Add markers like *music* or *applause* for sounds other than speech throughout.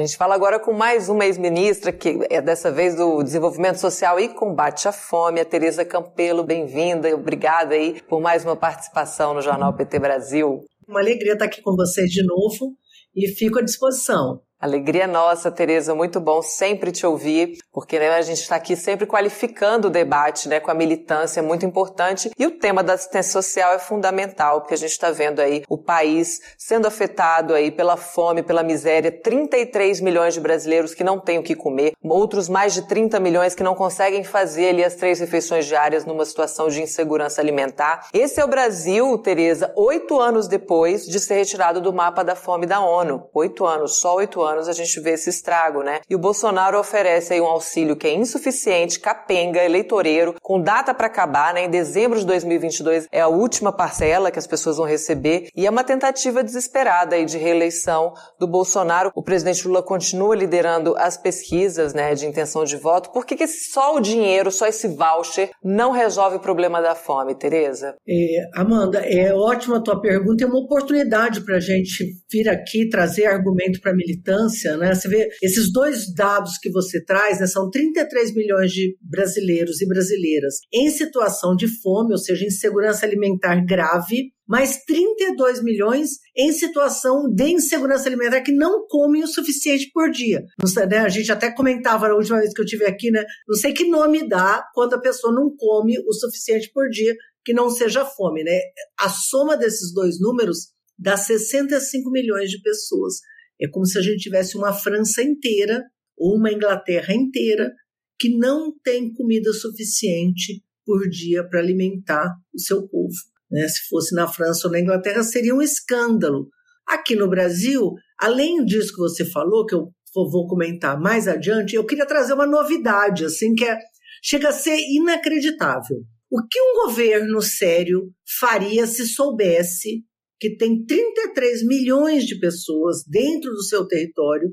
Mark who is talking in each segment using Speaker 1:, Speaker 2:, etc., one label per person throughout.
Speaker 1: A gente fala agora com mais uma ex-ministra, que é dessa vez do Desenvolvimento Social e Combate à Fome, a Tereza Campelo. Bem-vinda e obrigada aí por mais uma participação no Jornal PT Brasil.
Speaker 2: Uma alegria estar aqui com vocês de novo e fico à disposição.
Speaker 1: Alegria nossa, Tereza, muito bom sempre te ouvir, porque né, a gente está aqui sempre qualificando o debate né, com a militância, é muito importante. E o tema da assistência social é fundamental, porque a gente está vendo aí o país sendo afetado aí pela fome, pela miséria, 33 milhões de brasileiros que não têm o que comer, outros mais de 30 milhões que não conseguem fazer ali as três refeições diárias numa situação de insegurança alimentar. Esse é o Brasil, Tereza, oito anos depois de ser retirado do mapa da fome da ONU. Oito anos, só oito anos anos a gente vê esse estrago, né? E o Bolsonaro oferece aí um auxílio que é insuficiente, capenga, eleitoreiro, com data para acabar, né? Em dezembro de 2022 é a última parcela que as pessoas vão receber e é uma tentativa desesperada aí de reeleição do Bolsonaro. O presidente Lula continua liderando as pesquisas, né, de intenção de voto. Por que, que só o dinheiro, só esse voucher não resolve o problema da fome, Tereza?
Speaker 2: É, Amanda, é ótima a tua pergunta, é uma oportunidade para a gente vir aqui trazer argumento para militância importância, né? Você vê esses dois dados que você traz, né? São 33 milhões de brasileiros e brasileiras em situação de fome, ou seja, insegurança alimentar grave, mais 32 milhões em situação de insegurança alimentar que não comem o suficiente por dia. Sei, né? A gente até comentava na última vez que eu tive aqui, né? Não sei que nome dá quando a pessoa não come o suficiente por dia, que não seja fome, né? A soma desses dois números dá 65 milhões de pessoas. É como se a gente tivesse uma França inteira ou uma Inglaterra inteira que não tem comida suficiente por dia para alimentar o seu povo. Né? Se fosse na França ou na Inglaterra, seria um escândalo. Aqui no Brasil, além disso que você falou, que eu vou comentar mais adiante, eu queria trazer uma novidade, assim, que é, chega a ser inacreditável. O que um governo sério faria se soubesse que tem 33 milhões de pessoas dentro do seu território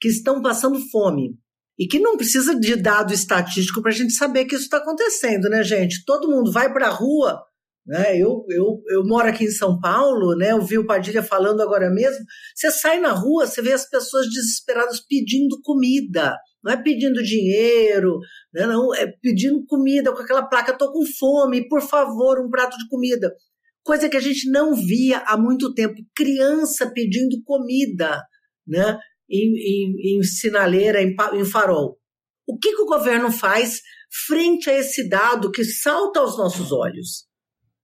Speaker 2: que estão passando fome. E que não precisa de dado estatístico para a gente saber que isso está acontecendo, né, gente? Todo mundo vai para a rua. Né? Eu, eu, eu moro aqui em São Paulo, né? eu vi o Padilha falando agora mesmo. Você sai na rua, você vê as pessoas desesperadas pedindo comida. Não é pedindo dinheiro, né? não, é pedindo comida com aquela placa, estou com fome, por favor, um prato de comida coisa que a gente não via há muito tempo. Criança pedindo comida né, em, em, em sinaleira, em, em farol. O que, que o governo faz frente a esse dado que salta aos nossos olhos?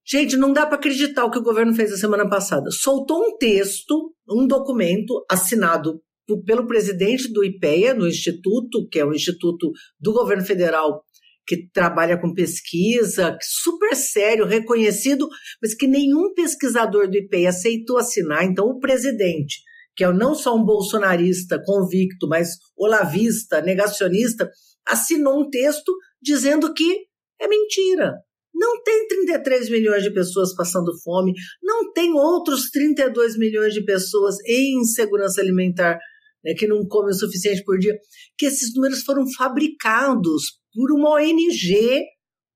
Speaker 2: Gente, não dá para acreditar o que o governo fez a semana passada. Soltou um texto, um documento assinado pelo presidente do IPEA, no Instituto, que é o Instituto do Governo Federal que trabalha com pesquisa, super sério, reconhecido, mas que nenhum pesquisador do IPEI aceitou assinar. Então, o presidente, que é não só um bolsonarista convicto, mas olavista, negacionista, assinou um texto dizendo que é mentira. Não tem 33 milhões de pessoas passando fome, não tem outros 32 milhões de pessoas em insegurança alimentar né, que não comem o suficiente por dia, que esses números foram fabricados por uma ONG,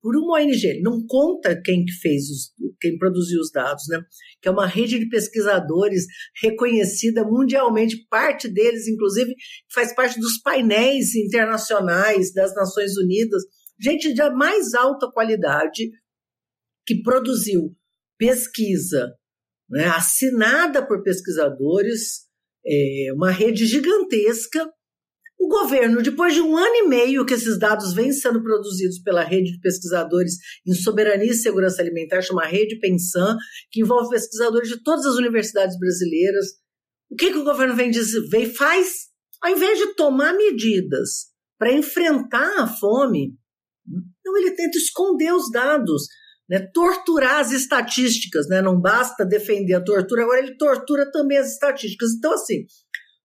Speaker 2: por uma ONG. Não conta quem que fez os, quem produziu os dados, né? Que é uma rede de pesquisadores reconhecida mundialmente, parte deles, inclusive, faz parte dos painéis internacionais das Nações Unidas, gente de mais alta qualidade que produziu pesquisa, né, assinada por pesquisadores, é, uma rede gigantesca o governo, depois de um ano e meio que esses dados vêm sendo produzidos pela rede de pesquisadores em soberania e segurança alimentar, chama Rede Pensan, que envolve pesquisadores de todas as universidades brasileiras, o que, que o governo vem vem faz? Ao invés de tomar medidas para enfrentar a fome, não, ele tenta esconder os dados, né, torturar as estatísticas, né, não basta defender a tortura, agora ele tortura também as estatísticas. Então, assim,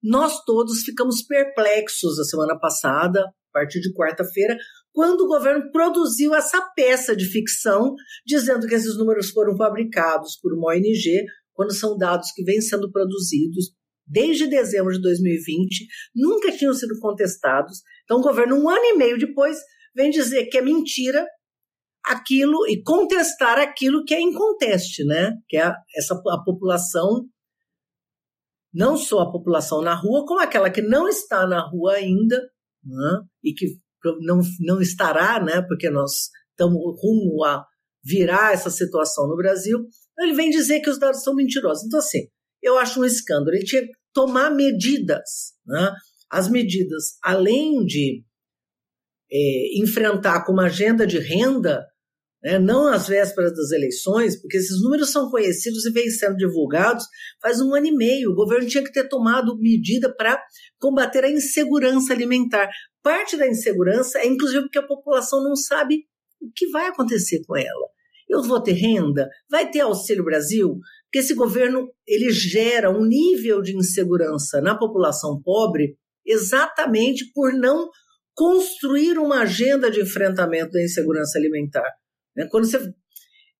Speaker 2: nós todos ficamos perplexos a semana passada, a partir de quarta-feira, quando o governo produziu essa peça de ficção, dizendo que esses números foram fabricados por uma ONG, quando são dados que vêm sendo produzidos desde dezembro de 2020, nunca tinham sido contestados. Então, o governo, um ano e meio depois, vem dizer que é mentira aquilo e contestar aquilo que é inconteste, né? Que é essa a população não só a população na rua, como aquela que não está na rua ainda, né? e que não, não estará, né? porque nós estamos rumo a virar essa situação no Brasil, ele vem dizer que os dados são mentirosos. Então, assim, eu acho um escândalo. Ele tinha que tomar medidas. Né? As medidas, além de é, enfrentar com uma agenda de renda, né, não às vésperas das eleições, porque esses números são conhecidos e vêm sendo divulgados faz um ano e meio. O governo tinha que ter tomado medida para combater a insegurança alimentar. Parte da insegurança é, inclusive, porque a população não sabe o que vai acontecer com ela. Eu vou ter renda? Vai ter Auxílio Brasil? Porque esse governo ele gera um nível de insegurança na população pobre exatamente por não construir uma agenda de enfrentamento da insegurança alimentar. Né? Quando você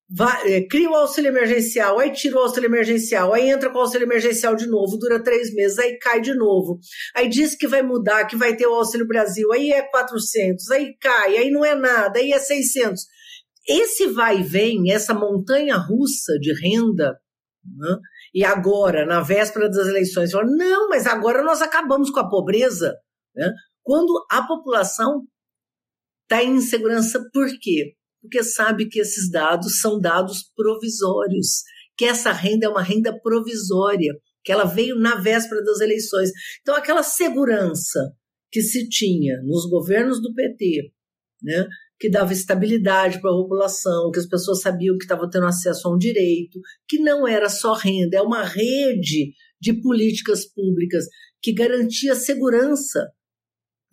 Speaker 2: vai, é, cria o auxílio emergencial, aí tira o auxílio emergencial, aí entra com o auxílio emergencial de novo, dura três meses, aí cai de novo. Aí diz que vai mudar, que vai ter o Auxílio Brasil, aí é 400, aí cai, aí não é nada, aí é 600. Esse vai e vem, essa montanha russa de renda, né? e agora, na véspera das eleições, fala, não, mas agora nós acabamos com a pobreza. Né? Quando a população está em insegurança, por quê? Porque sabe que esses dados são dados provisórios, que essa renda é uma renda provisória, que ela veio na véspera das eleições. Então, aquela segurança que se tinha nos governos do PT, né, que dava estabilidade para a população, que as pessoas sabiam que estavam tendo acesso a um direito, que não era só renda, é uma rede de políticas públicas que garantia segurança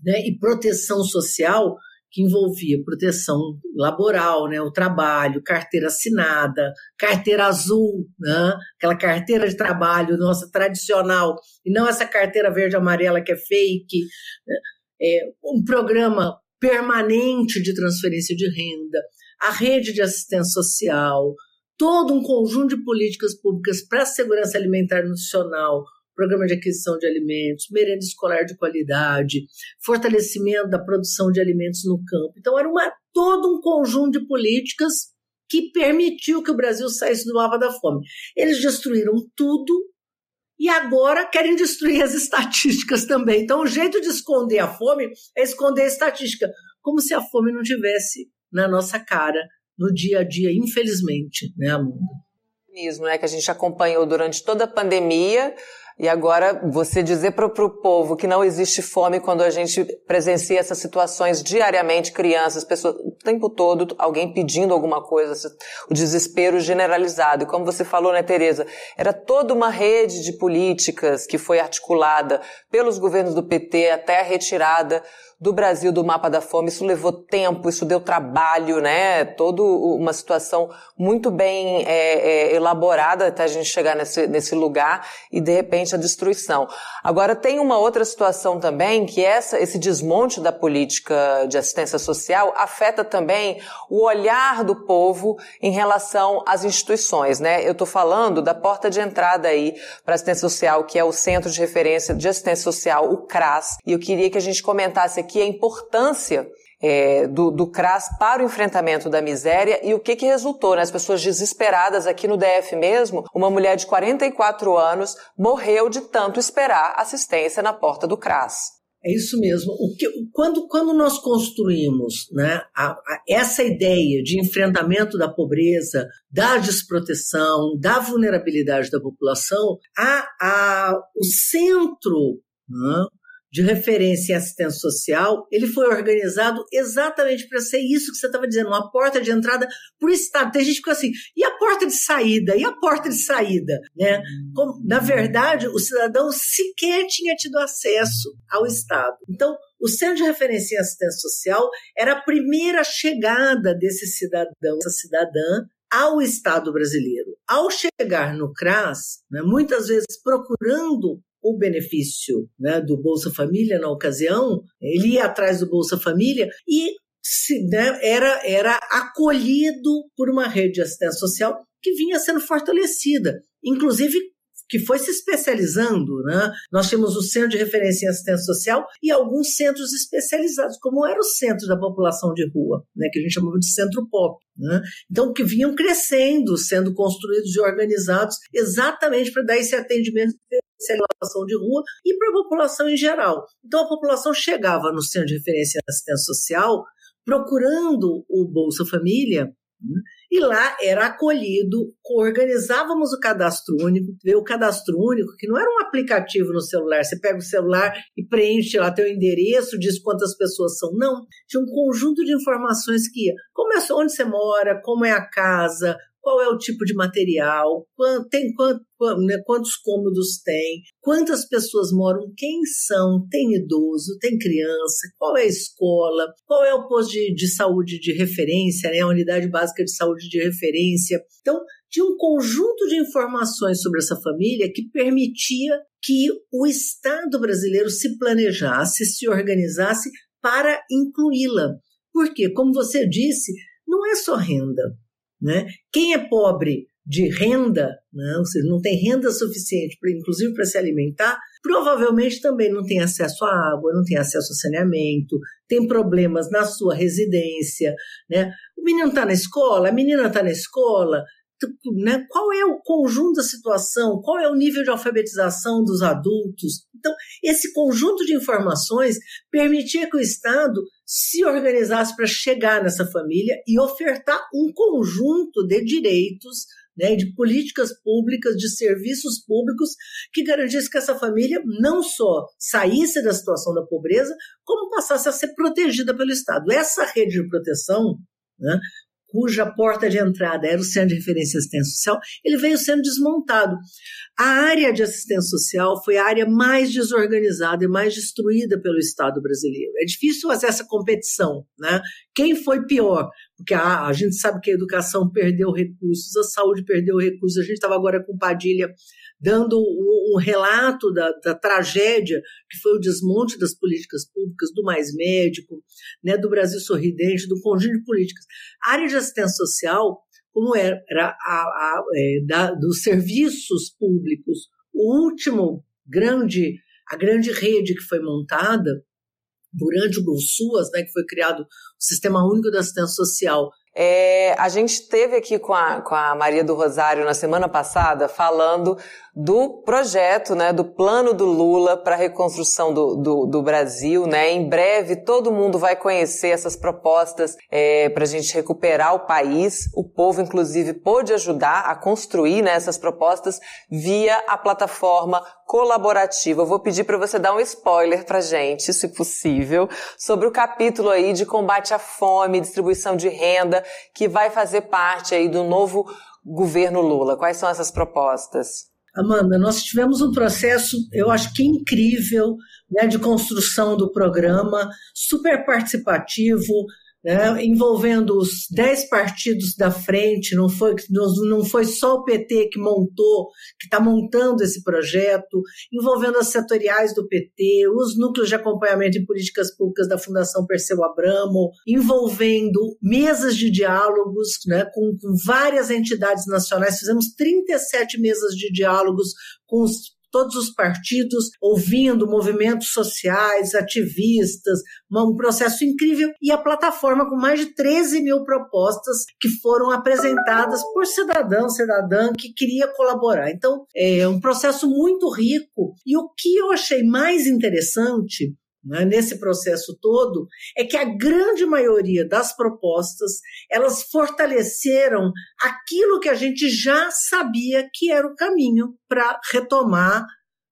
Speaker 2: né, e proteção social que envolvia proteção laboral, né, o trabalho, carteira assinada, carteira azul, né, aquela carteira de trabalho nossa tradicional, e não essa carteira verde amarela que é fake, né, é, um programa permanente de transferência de renda, a rede de assistência social, todo um conjunto de políticas públicas para a segurança alimentar nacional, programa de aquisição de alimentos, merenda escolar de qualidade, fortalecimento da produção de alimentos no campo. Então, era uma, todo um conjunto de políticas que permitiu que o Brasil saísse do mapa da fome. Eles destruíram tudo e agora querem destruir as *laughs* estatísticas também. Então, o jeito de esconder a fome é esconder a estatística, como se a fome não tivesse na nossa cara no dia a dia, infelizmente, né, Amanda?
Speaker 1: Né, que a gente acompanhou durante toda a pandemia, e agora, você dizer para o povo que não existe fome quando a gente presencia essas situações diariamente, crianças, pessoas, o tempo todo, alguém pedindo alguma coisa, o desespero generalizado. E como você falou, né, Tereza, era toda uma rede de políticas que foi articulada pelos governos do PT até a retirada do Brasil do mapa da fome. Isso levou tempo, isso deu trabalho, né? Toda uma situação muito bem é, é, elaborada até a gente chegar nesse, nesse lugar e de repente a destruição. Agora tem uma outra situação também que essa, esse desmonte da política de assistência social afeta também o olhar do povo em relação às instituições, né? Eu estou falando da porta de entrada aí para assistência social, que é o Centro de Referência de Assistência Social, o CRAS. E eu queria que a gente comentasse aqui a importância é, do, do CRAS para o enfrentamento da miséria e o que, que resultou, né? As pessoas desesperadas aqui no DF mesmo, uma mulher de 44 anos morreu de tanto esperar assistência na porta do CRAS.
Speaker 2: É isso mesmo. O que, quando, quando nós construímos né, a, a, essa ideia de enfrentamento da pobreza, da desproteção, da vulnerabilidade da população, a, a, o centro né, de referência em assistência social, ele foi organizado exatamente para ser isso que você estava dizendo, uma porta de entrada para o Estado. Tem gente que fica assim, e a porta de saída? E a porta de saída? Né? Como, na verdade, o cidadão sequer tinha tido acesso ao Estado. Então, o Centro de Referência em Assistência Social era a primeira chegada desse cidadão, essa cidadã, ao Estado brasileiro. Ao chegar no CRAS, né, muitas vezes procurando o benefício né, do Bolsa Família na ocasião, ele ia atrás do Bolsa Família e se, né, era, era acolhido por uma rede de assistência social que vinha sendo fortalecida, inclusive que foi se especializando. Né? Nós tínhamos o Centro de Referência em Assistência Social e alguns centros especializados, como era o Centro da População de Rua, né? que a gente chamava de Centro Pop. Né? Então, que vinham crescendo, sendo construídos e organizados exatamente para dar esse atendimento população de rua e para a população em geral. Então a população chegava no centro de referência de assistência social procurando o Bolsa Família né, e lá era acolhido, organizávamos o cadastro único, o cadastro único, que não era um aplicativo no celular, você pega o celular e preenche lá teu endereço, diz quantas pessoas são. Não, tinha um conjunto de informações que ia, como é, onde você mora, como é a casa, qual é o tipo de material, tem né, quantos cômodos tem, quantas pessoas moram, quem são, tem idoso, tem criança, qual é a escola, qual é o posto de, de saúde de referência, né, a unidade básica de saúde de referência. Então, tinha um conjunto de informações sobre essa família que permitia que o Estado brasileiro se planejasse, se organizasse para incluí-la. Porque, como você disse, não é só renda. Né? Quem é pobre de renda, né? ou seja, não tem renda suficiente, pra, inclusive para se alimentar, provavelmente também não tem acesso à água, não tem acesso a saneamento, tem problemas na sua residência. Né? O menino está na escola, a menina está na escola, né? qual é o conjunto da situação, qual é o nível de alfabetização dos adultos. Então, esse conjunto de informações permitia que o Estado se organizasse para chegar nessa família e ofertar um conjunto de direitos, né, de políticas públicas, de serviços públicos que garantisse que essa família não só saísse da situação da pobreza, como passasse a ser protegida pelo Estado. Essa rede de proteção né, cuja porta de entrada era o Centro de Referência de Assistência Social, ele veio sendo desmontado. A área de assistência social foi a área mais desorganizada e mais destruída pelo Estado brasileiro. É difícil fazer essa competição, né? Quem foi pior? Porque a, a gente sabe que a educação perdeu recursos, a saúde perdeu recursos. A gente estava agora com Padilha dando um, relato da, da, tragédia que foi o desmonte das políticas públicas, do mais médico, né, do Brasil sorridente, do conjunto de políticas. A área de assistência social, como era, era a, a, é, da, dos serviços públicos, o último grande, a grande rede que foi montada durante o GolSuas, né, que foi criado o Sistema Único da Assistência Social.
Speaker 1: É, a gente teve aqui com a, com a Maria do Rosário na semana passada falando do projeto, né, do plano do Lula para a reconstrução do, do, do, Brasil. Né? Em breve todo mundo vai conhecer essas propostas é, para a gente recuperar o país. O povo, inclusive, pôde ajudar a construir né, essas propostas via a plataforma colaborativa. Eu vou pedir para você dar um spoiler para gente, se possível, sobre o capítulo aí de combate à fome, distribuição de renda, que vai fazer parte aí do novo governo Lula. Quais são essas propostas?
Speaker 2: Amanda, nós tivemos um processo, eu acho que incrível, né, de construção do programa, super participativo, né, envolvendo os dez partidos da frente, não foi, não foi só o PT que montou, que está montando esse projeto, envolvendo as setoriais do PT, os núcleos de acompanhamento em políticas públicas da Fundação Perseu Abramo, envolvendo mesas de diálogos né, com, com várias entidades nacionais, fizemos 37 mesas de diálogos com os todos os partidos ouvindo movimentos sociais, ativistas, um processo incrível e a plataforma com mais de 13 mil propostas que foram apresentadas por cidadão, cidadã que queria colaborar. Então, é um processo muito rico e o que eu achei mais interessante né, nesse processo todo é que a grande maioria das propostas elas fortaleceram aquilo que a gente já sabia que era o caminho para retomar,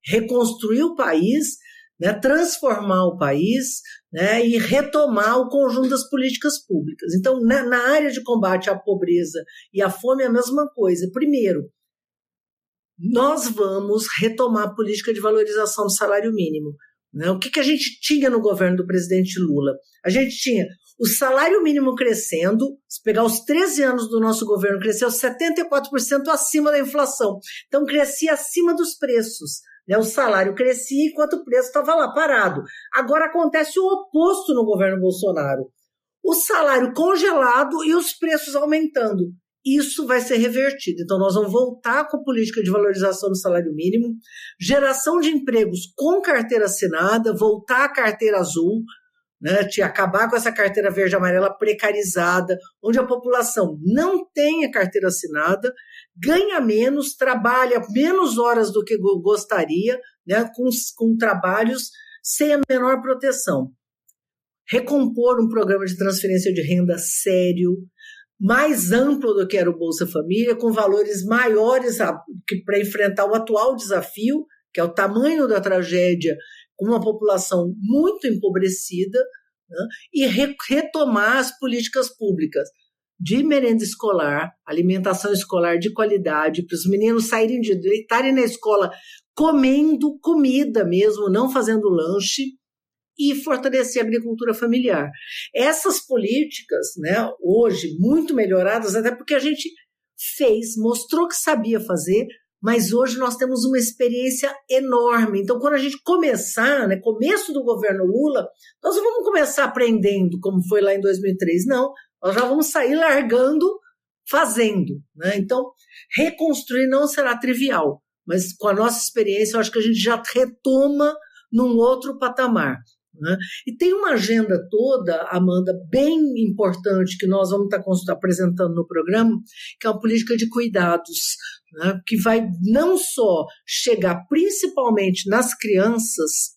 Speaker 2: reconstruir o país, né, transformar o país né, e retomar o conjunto das políticas públicas. Então, na, na área de combate à pobreza e à fome é a mesma coisa. Primeiro, nós vamos retomar a política de valorização do salário mínimo. Né? O que, que a gente tinha no governo do presidente Lula? A gente tinha o salário mínimo crescendo, se pegar os 13 anos do nosso governo, cresceu 74% acima da inflação. Então, crescia acima dos preços. Né? O salário crescia enquanto o preço estava lá parado. Agora acontece o oposto no governo Bolsonaro. O salário congelado e os preços aumentando isso vai ser revertido. Então, nós vamos voltar com a política de valorização do salário mínimo, geração de empregos com carteira assinada, voltar à carteira azul, né, acabar com essa carteira verde amarela precarizada, onde a população não tem a carteira assinada, ganha menos, trabalha menos horas do que gostaria, né, com, com trabalhos sem a menor proteção. Recompor um programa de transferência de renda sério, mais amplo do que era o Bolsa Família, com valores maiores para enfrentar o atual desafio, que é o tamanho da tragédia, com uma população muito empobrecida, né, e re retomar as políticas públicas de merenda escolar, alimentação escolar de qualidade, para os meninos saírem de estarem na escola comendo comida mesmo, não fazendo lanche, e fortalecer a agricultura familiar. Essas políticas, né, hoje muito melhoradas, até porque a gente fez, mostrou que sabia fazer, mas hoje nós temos uma experiência enorme. Então, quando a gente começar, né, começo do governo Lula, nós não vamos começar aprendendo como foi lá em 2003, não. Nós já vamos sair largando, fazendo. Né? Então, reconstruir não será trivial, mas com a nossa experiência, eu acho que a gente já retoma num outro patamar. Né? E tem uma agenda toda, Amanda, bem importante que nós vamos estar apresentando no programa, que é uma política de cuidados, né? que vai não só chegar principalmente nas crianças,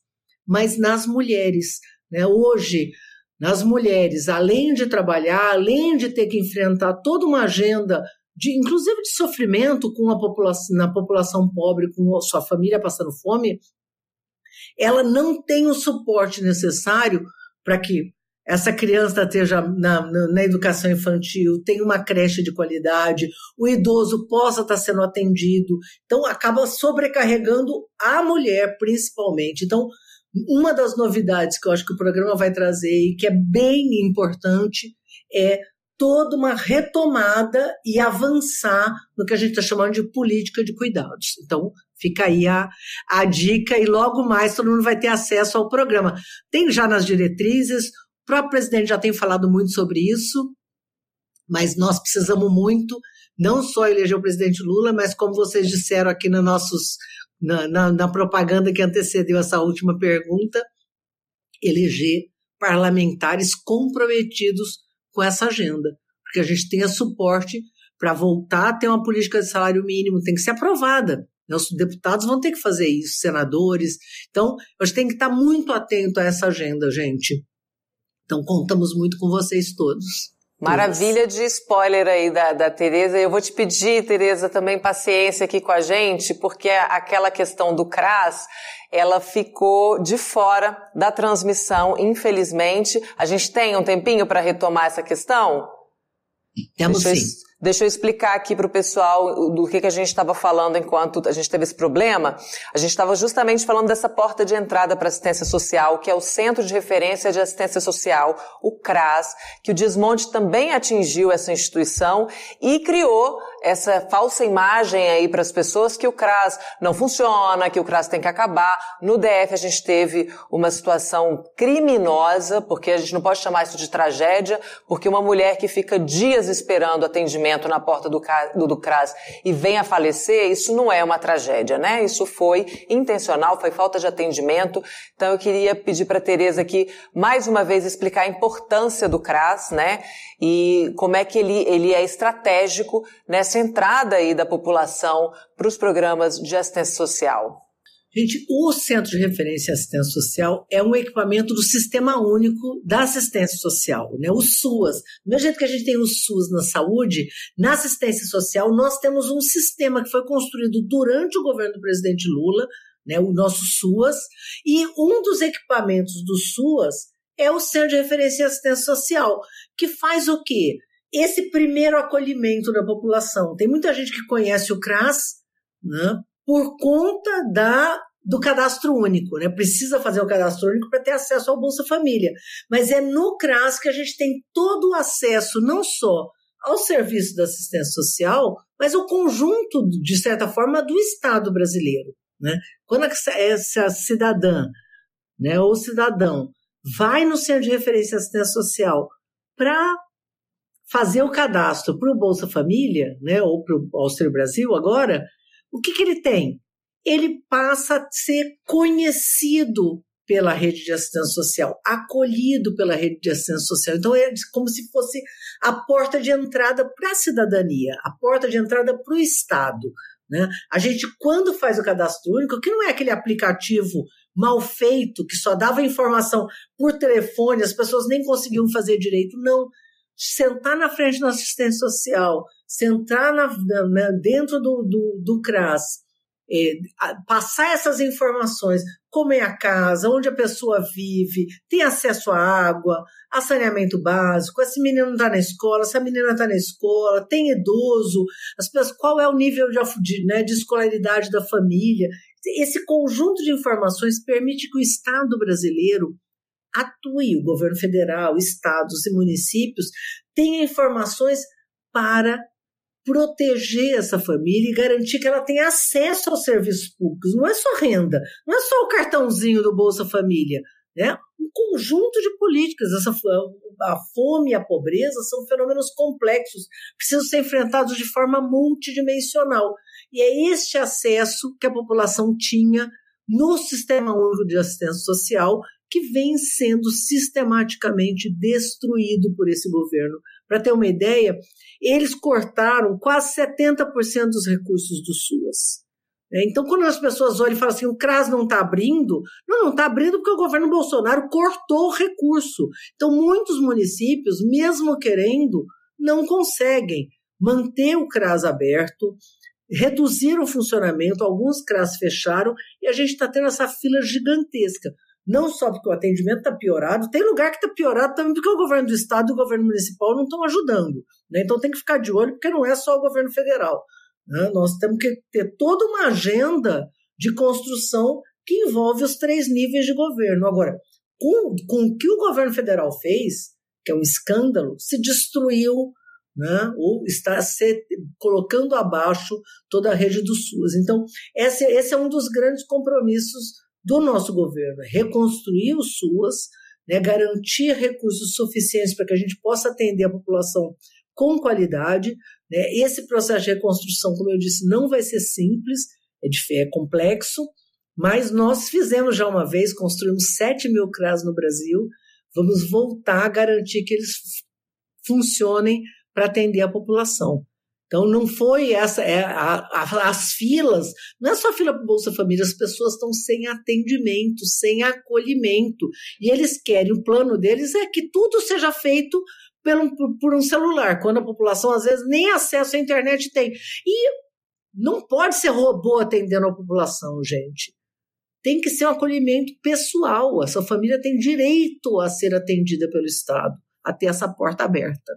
Speaker 2: mas nas mulheres. Né? Hoje, nas mulheres, além de trabalhar, além de ter que enfrentar toda uma agenda de, inclusive de sofrimento com a população, na população pobre, com a sua família passando fome, ela não tem o suporte necessário para que essa criança esteja na, na, na, educação infantil, tenha uma creche de qualidade, o idoso possa estar sendo atendido. Então, acaba sobrecarregando a mulher, principalmente. Então, uma das novidades que eu acho que o programa vai trazer e que é bem importante é toda uma retomada e avançar no que a gente está chamando de política de cuidados. Então, fica aí a, a dica e logo mais todo mundo vai ter acesso ao programa. Tem já nas diretrizes, o próprio presidente já tem falado muito sobre isso, mas nós precisamos muito, não só eleger o presidente Lula, mas como vocês disseram aqui nos nossos na, na, na propaganda que antecedeu essa última pergunta, eleger parlamentares comprometidos com essa agenda, porque a gente tenha suporte para voltar a ter uma política de salário mínimo, tem que ser aprovada. Né? Os deputados vão ter que fazer isso, senadores. Então, a gente tem que estar muito atento a essa agenda, gente. Então, contamos muito com vocês todos.
Speaker 1: Maravilha de spoiler aí da, da Tereza. Eu vou te pedir, Tereza, também paciência aqui com a gente, porque aquela questão do CRAS, ela ficou de fora da transmissão, infelizmente. A gente tem um tempinho para retomar essa questão?
Speaker 2: Temos Deixa sim.
Speaker 1: Deixa eu explicar aqui para o pessoal do que, que a gente estava falando enquanto a gente teve esse problema. A gente estava justamente falando dessa porta de entrada para assistência social, que é o Centro de Referência de Assistência Social, o CRAS, que o desmonte também atingiu essa instituição e criou essa falsa imagem aí para as pessoas que o CRAS não funciona, que o CRAS tem que acabar. No DF a gente teve uma situação criminosa, porque a gente não pode chamar isso de tragédia, porque uma mulher que fica dias esperando atendimento na porta do, do, do CRAS e vem a falecer, isso não é uma tragédia, né? Isso foi intencional, foi falta de atendimento. Então eu queria pedir para a Tereza aqui mais uma vez explicar a importância do CRAS, né? E como é que ele, ele é estratégico nessa essa entrada aí da população para os programas de assistência social?
Speaker 2: Gente, o Centro de Referência e Assistência Social é um equipamento do Sistema Único da Assistência Social, né? o SUAS. Do mesmo jeito que a gente tem o SUS na saúde, na assistência social nós temos um sistema que foi construído durante o governo do presidente Lula, né? o nosso SUAS, e um dos equipamentos do SUAS é o Centro de Referência e Assistência Social, que faz o quê? esse primeiro acolhimento da população. Tem muita gente que conhece o CRAS né, por conta da do cadastro único, né? Precisa fazer o cadastro único para ter acesso ao Bolsa Família. Mas é no CRAS que a gente tem todo o acesso, não só ao serviço da assistência social, mas o conjunto, de certa forma, do Estado brasileiro. Né? Quando essa cidadã né, ou cidadão vai no centro de referência de assistência social para fazer o cadastro para o Bolsa Família, né, ou para o Auxílio Brasil agora, o que, que ele tem? Ele passa a ser conhecido pela rede de assistência social, acolhido pela rede de assistência social. Então é como se fosse a porta de entrada para a cidadania, a porta de entrada para o Estado. Né? A gente, quando faz o cadastro único, que não é aquele aplicativo mal feito, que só dava informação por telefone, as pessoas nem conseguiam fazer direito, não. Sentar na frente da assistência social, sentar na, na, dentro do, do, do CRAS, é, passar essas informações, como é a casa, onde a pessoa vive, tem acesso à água, a saneamento básico, esse menino está na escola, essa menina está na escola, tem idoso, as pessoas, qual é o nível de, né, de escolaridade da família. Esse conjunto de informações permite que o Estado brasileiro atue, o governo federal, estados e municípios tenha informações para proteger essa família e garantir que ela tenha acesso aos serviços públicos. Não é só renda, não é só o cartãozinho do Bolsa Família, né? Um conjunto de políticas. Essa, a fome e a pobreza são fenômenos complexos, precisam ser enfrentados de forma multidimensional. E é este acesso que a população tinha no Sistema Único de Assistência Social que vem sendo sistematicamente destruído por esse governo. Para ter uma ideia, eles cortaram quase 70% dos recursos do SUAS. É, então, quando as pessoas olham e falam assim, o CRAS não está abrindo, não, não está abrindo porque o governo Bolsonaro cortou o recurso. Então, muitos municípios, mesmo querendo, não conseguem manter o CRAS aberto, reduzir o funcionamento, alguns CRAS fecharam e a gente está tendo essa fila gigantesca. Não só porque o atendimento está piorado, tem lugar que está piorado também porque o governo do estado e o governo municipal não estão ajudando. Né? Então tem que ficar de olho, porque não é só o governo federal. Né? Nós temos que ter toda uma agenda de construção que envolve os três níveis de governo. Agora, com, com o que o governo federal fez, que é um escândalo, se destruiu né, ou está se colocando abaixo toda a rede do SUS. Então, esse, esse é um dos grandes compromissos do nosso governo, reconstruir o SUAS, né, garantir recursos suficientes para que a gente possa atender a população com qualidade. Né? Esse processo de reconstrução, como eu disse, não vai ser simples, é, de, é complexo, mas nós fizemos já uma vez, construímos 7 mil CRAS no Brasil, vamos voltar a garantir que eles funcionem para atender a população. Então não foi essa, é, a, a, as filas, não é só fila para Bolsa Família, as pessoas estão sem atendimento, sem acolhimento. E eles querem, o plano deles é que tudo seja feito por, por, por um celular, quando a população às vezes nem acesso à internet tem. E não pode ser robô atendendo a população, gente. Tem que ser um acolhimento pessoal. Essa família tem direito a ser atendida pelo Estado, a ter essa porta aberta.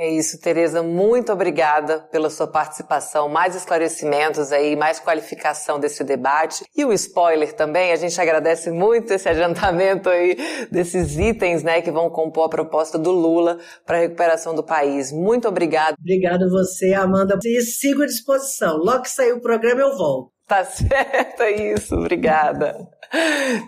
Speaker 1: É isso, Tereza. Muito obrigada pela sua participação, mais esclarecimentos aí, mais qualificação desse debate. E o spoiler também, a gente agradece muito esse adiantamento aí desses itens, né, que vão compor a proposta do Lula para a recuperação do país. Muito obrigada.
Speaker 2: Obrigada você, Amanda. E sigo à disposição. Logo que sair o programa, eu volto.
Speaker 1: Tá *laughs* certo, é isso. Obrigada.